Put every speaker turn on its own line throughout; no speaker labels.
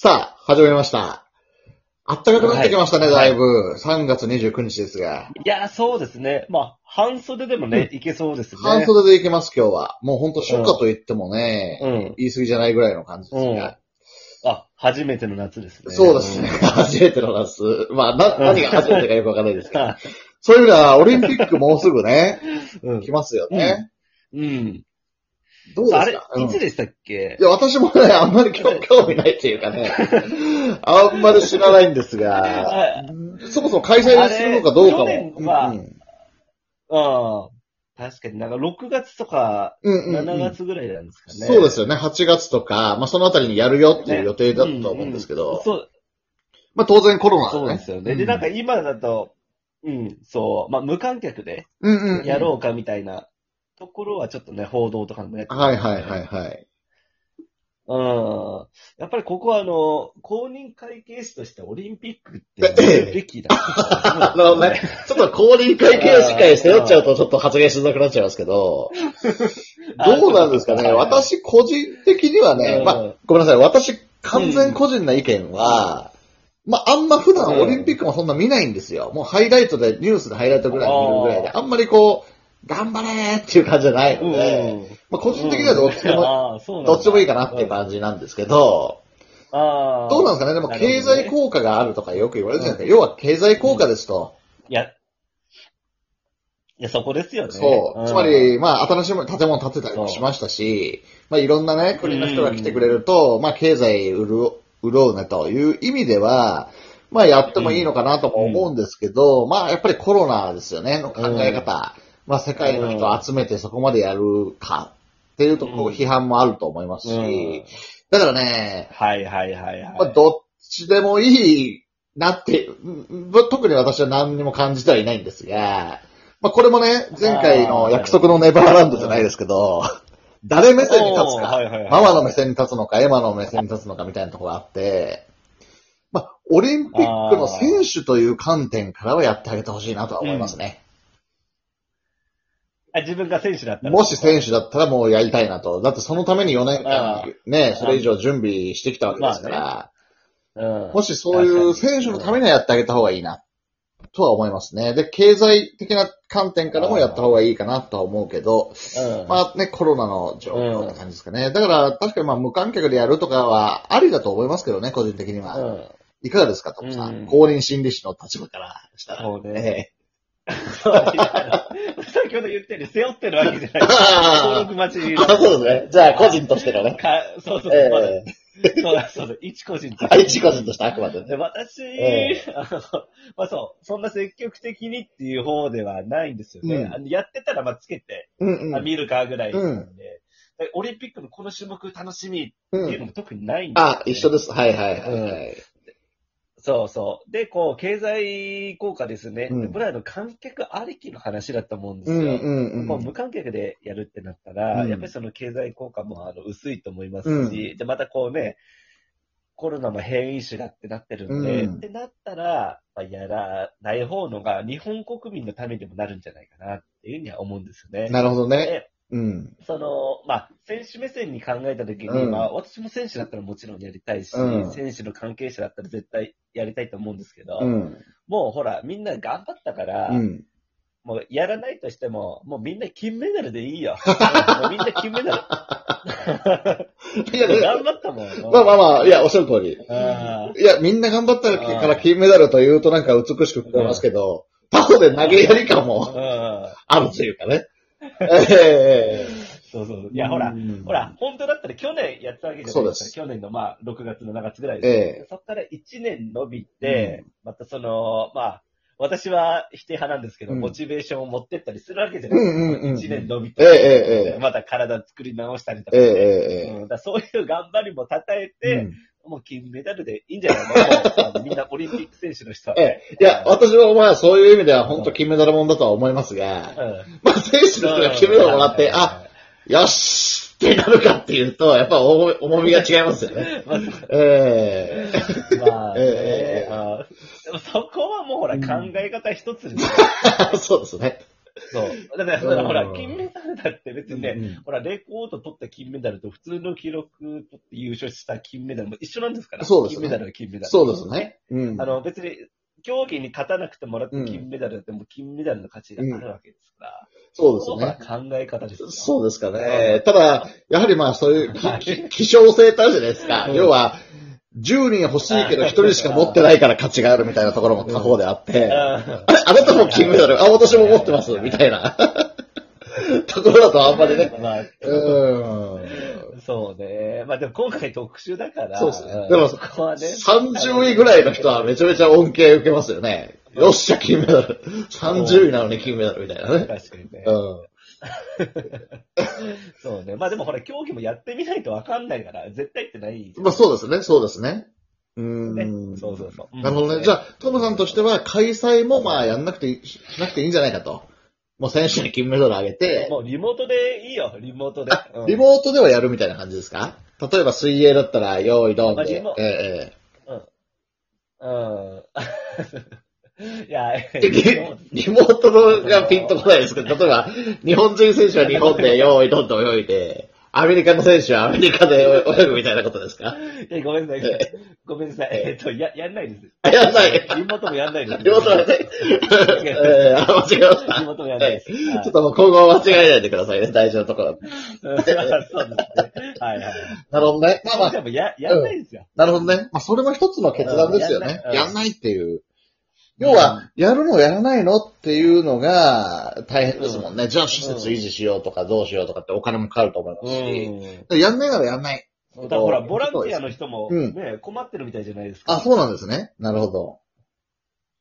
さあ、始まりました。あったかくなってきましたね、
はい
だいぶ。3月29日ですが。
いや、そうですね。まあ、半袖でもね、いけそうですね。
半袖でいけます、今日は。もうほんと初夏と言ってもね、
うん。
言い過ぎじゃないぐらいの感じです
うん
が。。
あ、初めての夏ですね。
そうですね。初めての夏。まあ、な、何が初めてかよくわかんないですけど。
うん。
そういう意味では、オリンピックもうすぐね、
うん
来ますよね。
うん。
どうですか？
あれ、
うん。
いつでしたっけ？
いや、私もね、あんまり興興味ないっていうかね、あんまり知らないんですが、
あ
そもそも開催するのかどうかも。
あれ去年は
うん
うん。確かになんか6月とか
うんうんうん。
7月ぐらいなんですかね。
そうですよね。8月とか、まあそのあたりにやるよっていう予定だったと思うんですけど、
そう、
まあ当然コロナ
そう
で
すよね。で、なんか今だと、うん、そう、まあ無観客で
うんうんうん。
やろうかみたいなところはちょっとね、報道とかでもやって
はいはいはいはい。
うん。やっぱりここはあの、公認会計士としてオリンピックってやるべきだ。
なるほどね。ちょっと公認会計士会背負っちゃうとちょっと発言しづらくなっちゃいますけど、どうなんですかね？私個人的にはね、まあ、ごめんなさい。私完全個人な意見は、まあ、あんま普段オリンピックもそんな見ないんですよ。もうハイライトで、ニュースでハイライトぐらい見るぐらいで、
あ
あんまりこう、頑張れーっていう感じじゃない
うん。
ので、まあ、個人的にはどっちでも、どっちでもいいかなっていう感じなんですけど、
ああ。
どうなんですかね？でも経済効果があるとかよく言われるじゃないですか。要は経済効果ですと。
いや、いや、そこですよね。
そう。
ん
つま、り、まあ、新しい建物建てたりもしましたし、まあ、いろんなね、国の人が来てくれると、まあ、経済潤う潤うねという意味では、まあ、やってもいいのかなとも思うんですけど、まあ、やっぱりコロナですよね、の考え方。まあ、世界の人を集めてそこまでやるかっていうと、こう、批判もあると思いますし、
うん。
だからね、
はいはいはいはい。
まあ、どっちでもいいなって、うん特に私は何にも感じてはいないんですが、まあ、これもね、前回の約束のネバーランドじゃないですけど、誰目線に立つか、
おーはいはいはい。
ママの目線に立つのか、エマの目線に立つのかみたいなところがあって、まあ、オリンピックの選手という観点からはやってあげてほしいなとは思いますね。
あ自分が選手だったら。
もし選手だったらもうやりたいなと。だってそのために4年
あ
間、ね、それ以上準備してきたわけですから、
うん。
もしそういう選手のためにはやってあげた方がいいな、とは思いますね。で、経済的な観点からもやった方がいいかなとは思うけど、
うん、
まあね、コロナの状況って感じですかね。だから、確かにまあ無観客でやるとかはありだと思いますけどね、個人的には。
うん。
いかがですか、トムさ
うん
ん。公認心理師の立場からしたら。
そうね。先ほど言ったように背負ってるわけじゃない。登録待ち
あ、そうですね。じゃあ、個人としてのね。
かそうそう、まだ
え
そうだ、そうだ、一個人と
え一個人としてあくまで
で
ね。
私、
え
あの、まあそう、そんな積極的にっていう方ではないんですよね。
うん
あのやってたら、まあつけて、
うんうん。
あ見るかぐらいなんで、でオリンピックのこの種目楽しみって
うん。
いうのも特にないんですよ、
あ、一緒です。はいはいはいはい。
そうそう。で、こう、経済効果ですね。
うん
これはあの観客ありきの話だと思うんですよ。
うん。
もう無観客でやるってなったら、
うん
やっぱりその経済効果もあの薄いと思いますし、
う
で、またこうね、コロナも変異種だってなってるんで、
うん
ってなったら、まあ、やらない方のが日本国民のためにもなるんじゃないかなっていうふうには思うんですよね。
なるほどね。
で、
うん。
その、まあ、選手目線に考えたときに、
うん
まあ、私も選手だったらもちろんやりたいし、
うん
選手の関係者だったら絶対やりたいと思うんですけど、
うん。
もうほら、みんな頑張ったから、
うん。
もうやらないとしても、もうみんな金メダルでいいよ。みんな金メダル。
いや、ね
頑張ったもん。
まあまあまあ、いや、おっしゃる通り。
あ
いや、みんな頑張ったから金メダルというとなんか美しく聞こえますけど、他方で投げやり感
ー
も
うん
あるというかね。ええ。
そうそう。いや、ほら、
うん。
ほら、本当だったら去年やったわけじゃないですか。
す
去年のまあ、6月、7月ぐらい
え
で
え
そこから1年伸びて、またその、まあ、私は否定派なんですけど、
うん。
モチベーションを持ってったりするわけじゃない。ですか。
うんうんうん。
1年伸び
ええ
て、
ええええ。
また体作り直したりとか。
ええ
ね、
ええ
うん。だからそういう頑張りも称え
え
て、
え
もう金メダルでいいんじゃないの？もうあのみんなオリンピック選手の人は。
ええ。いや、私はまあそういう意味では本当金メダルもん。だとは思いますが、
うん
まあ選手の人が金メダルもらって、あ、、よしってなるかっていうと、やっぱ重み重みが違いますよね。
まあ
ええ
まあね、
ええ
あでもそこはもうほら
うん
考え方一つで。
そうですね。
そう。だから、
うん
ほら、金メダルだって別にね、
うん
ほら、レコード取った金メダルと普通の記録取って優勝した金メダルも一緒なんですから。
そうですね
金メダルは金メダル。
そうですね。うん
あの、別に、競技に勝たなくてもらった金メダルだってもう金メダルの価値があるわけですから。
そうですね。
考え方ですよ。
そうですかね。ただ、やはりまあそういう 希少性ってあるじゃないですか。
うん
要は、10人欲しいけど1人しか持ってないから価値があるみたいなところも他方であって、あ
あ
れあなたも金メダル、あ、私も持ってます、みたいな ところだとあんまりね。
まあ、
うん。
そうね。まあでも今回特殊だから。
そうですね
ん
でも
そこはね。
30位ぐらいの人はめちゃめちゃ恩恵受けますよね。よっしゃ、金メダル。30位なのに金メダルみたいなね。
確かにね。
うん。
そうね。まあでもほら、競技もやってみないとわかんないから、絶対ってない。
まあそうですね、そうですね。うん。
そうそうそう。
なるほどね。じゃ
あ、
あ、トムさんとしては開催もまあやんなくてしなくていいんじゃないかと。もう選手に金メダルあげて、
もうリモートでいいよ、リモートで。うん。
リモートではやるみたいな感じですか？例えば水泳だったら、用意ドンで
まあリモ。
ええ
うん。いや、
ええリリモートのがピンとこないですけど、例えば、日本人選手は日本で用意ドンと泳いで、アメリカの選手はアメリカで泳ぐみたいなことですか？
いやごめんなさい。ごめんなさい。えっと、や、やんないです。
あやんない
リモートもやんないです。
リモートはね、え えあ、間違えました。
リモートもやんないです。はい
ちょっともう今後は間違えないでくださいね、大事なところ。
う んそうですね。はいはい。
なるほどね。まあまあ、
でもや、やんないですよ。
なるほどね。まあ、それも一つの決断ですよね。
うん
やんないっていう。要は、やるのやらないのっていうのが大変ですもんね。じゃあ施設維持しようとかどうしようとかってお金もかかると思いますし。
う
やんないならやんない。
ん。だからほら、ボランティアの人も
うん
ね、困ってるみたいじゃないですか。
あ、そうなんですね。なるほど。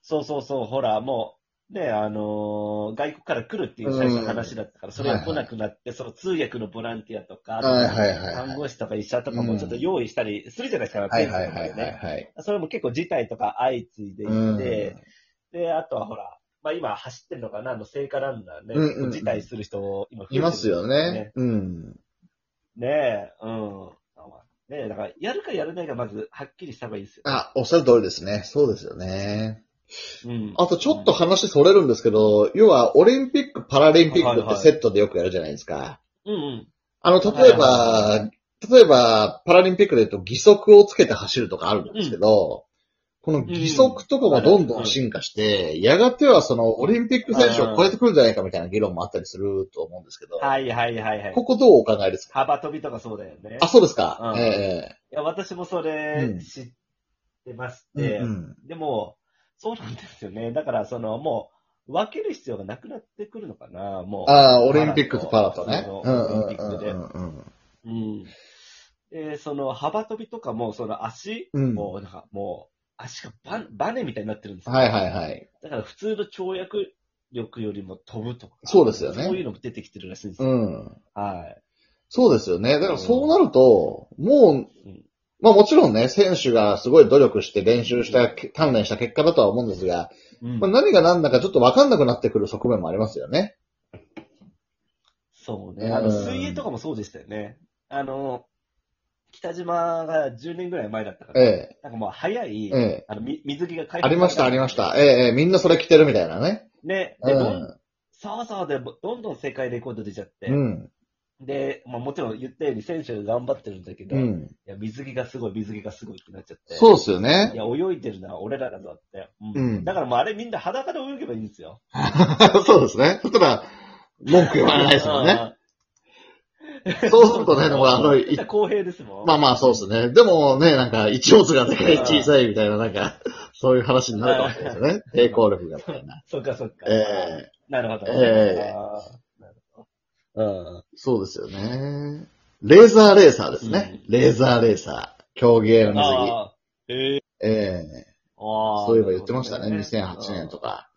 そうそうそう、ほら、もう、ね、あのー外国から来るっていう最初の話だったから、それが来なくなって、その通訳のボランティアとか、
はいはいはいはい
看護師とか医者とかもちょっと用意したりするじゃないですか、
はいはいはいはいはい。
それも結構事態とか相次いでいて、
うん
で、あとはほら、まあ今走ってるのかな、あの聖火ランナーね、
うんうんうん
辞退する人、今増えてる
いますよね。うん。
ねえ、うん。ねえ、だから、やるかやらないかまず、はっきりした方がいいですよ。
あ、おっしゃる通りですね。そうですよね。
うん。
あとちょっと話それるんですけど、要はオリンピック、パラリンピックって
はいはい
セットでよくやるじゃないですか。
うんうん。
あの、例えば、
は
例えば、パラリンピックで言うと義足をつけて走るとかあるんですけど、この義足とかもどんどん進化して、やがてはそのオリンピック選手を超えてくるんじゃないかみたいな議論もあったりすると思うんですけど、
はいはいはいはい。
ここどうお考えですか？
幅跳びとかそうだよね。
あ、そうですか。
うん
え
いや、私もそれ知ってまし
え
て、
うんうん
でも、そうなんですよね。だから、その、もう、分ける必要がなくなってくるのかな、もう。
ああ、オリンピックとパラとね。
オリンピックで
うん。
で、その、幅跳びとかも、その足
うん
も、なんかもう、足がババネみたいになってるんですよ。
はいはいはい。
だから普通の跳躍力よりも飛ぶとか。
そうですよね
そういうのも出てきてるらしいんですよ。
うん。
はい。
そうですよね。だからそうなると、もう
うん、
まあもちろんね、選手がすごい努力して練習した、鍛錬した結果だとは思うんですが、
うん
まあ、何が何だかちょっとわかんなくなってくる側面もありますよね。
そうね。あの、
うん
水泳とかもそうでしたよね。あの、北島が10年ぐらい前だったから、
え
なんかもう早い、
え、ええ。
あの、み水着が開
ありました、ありました。ええ、ええ、みんなそれ着てるみたいなね。
ね。で、どん、そうそうで、どんどん世界レコード出ちゃって、
うん。
で、まあもちろん言ったように選手が頑張ってるんだけど、い
うん。
や、水着がすごい、水着がすごいってなっちゃって。
そうですよ
い
ね。
や、泳いでるのは俺らだぞって。うん。
うん
だからもうあれみんな裸で泳げばいいんですよ。
そうですね。そしたら、文句言われないですもんね。
ね。
そうするとね、でもあの、い
公平ですもん。
まあまあそうですね。でもね、なんか、一物がでかい小さいみたいな、なんか、そういう話になるかもしれないですね。抵抗力がみたいな。
そっかそっか。
ええ
なるほど。
ええ
あーなるほど。うん。
そうですよね。レーザーレーサーですね。
う
レーザーレーサー。競芸の水着。
ああ、ええ
ええ
ああ。
そういえば言ってましたね。
なるほど
2008年と。か。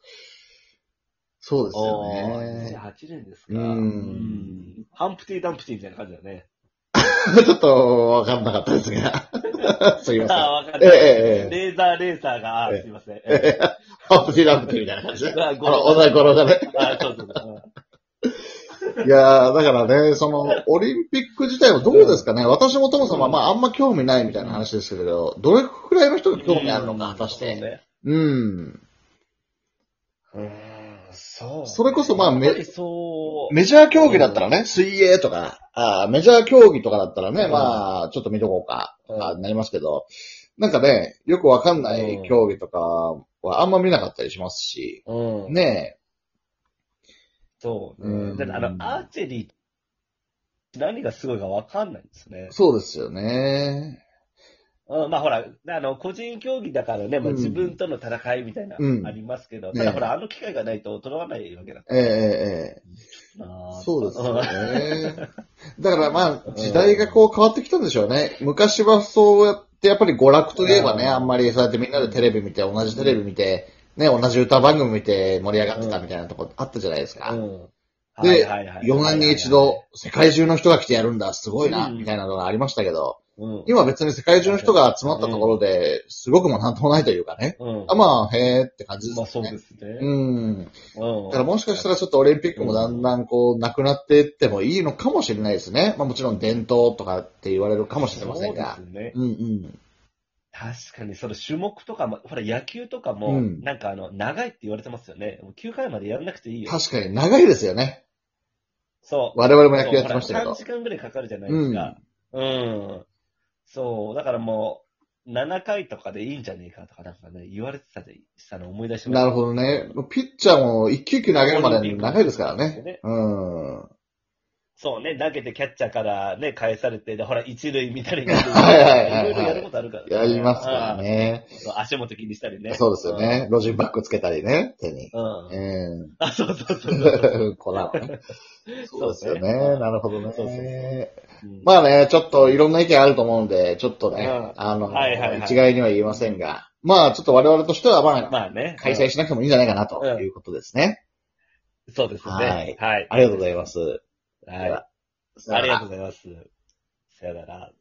そうですよ
あ
ね。
あ、2008年ですか。
うん
うんハンプティ・ダンプティみたいな感じだね。
ちょっとわかんなかったですが。すいません。
ああ、わか
ええ
レーザーレーサーが、あーすいません。
ええ。ハッピーランプみたいな感じで。
あ
あの、おなごろがね。
あそうそうそう。
いやー、だからね、その、オリンピック自体はどうですかね？私もともとも、まあ、あんま興味ないみたいな話ですけど、どれくらいの人が興味あるのか、果たして？
そうね
うん。
うーんそう。
それこそまあめ
やっぱりそう。
メジャー競技だったらね、水泳とか、あーメジャー競技とかだったらね、
うん
まあ、ちょっと見とこうか、
うん
あーなりますけど、なんかね、よくわかんない競技とかはあんま見なかったりしますし、
うん。
ね
そうね。
うん
だからあの、アーチェリー、何がすごいかわかんないんですね。
そうですよね。
うん、まあほら、あの、個人競技だからね、まあ
うん
自分との戦いみたいな、
うん
ありますけど、
ね
ただほら、あの機会がないと衰わないわけだか
えええええ。そうですよ
ん
ね。だからまあ、時代がこう変わってきたんでしょうね。昔はそうやって、やっぱり娯楽といえばね、
うん
あんまりそうやってみんなでテレビ見て、同じテレビ見て、ね、同じ歌番組見て盛り上がってたみたいなとこあったじゃないですか。
うん。
で
はいはいはい
4年に一度、世界中の人が来てやるんだ、すごいな、
うん
みたいなのがありましたけど、
うん。
今別に世界中の人が集まったところで、すごくもなんともないというかね。
うん。
あまあ、へーって感じです
まあ
ね。
そうですね。
うん。
うん。
だからもしかしたらちょっとオリンピックもだんだんこう、なくなっていってもいいのかもしれないですね。まあもちろん伝統とかって言われるかもしれませんが
そ。うですね。
うんうん。
確かに、その種目とかも、ほら、野球とかも、
うん
なんかあの、長いって言われてますよね。もう9回までやらなくていいよ。
確かに長いですよね。
そう。
我々も野球やってましたけど
そうほら3。時間ぐらいかかるじゃないですか。うん。そう。だからもう、7回とかでいいんじゃねえかとかなんかね、言われてたで、したの思い出しました。
なるほどね。ピッチャーも一球一球投げるまで長いですからね。
ね
うん。
そうね、投げてキャッチャーからね、返されて、で、ほら、一塁見たり
はいはいはいはい
いろいろやることあるからね。
やりますからね。
足元気にしたりね。
そうですよね。ロジンバッグつけたりね、手に。
うん。あ、そうそうそうそう。
え粉をね。そうですよね。なるほどね。
そうそうそううん
まあね、ちょっといろんな意見あると思うんで、ちょっとね、
うん
あの、
はいはいはい
一概には言いませんが、まあちょっと我々としては、まあ、
まあね。
開催しなくてもいいんじゃないかなと
うん
いうことですね。
そうですね。
はい
はい。
ありがとうございます。
はい。ありがとうございます。さよなら。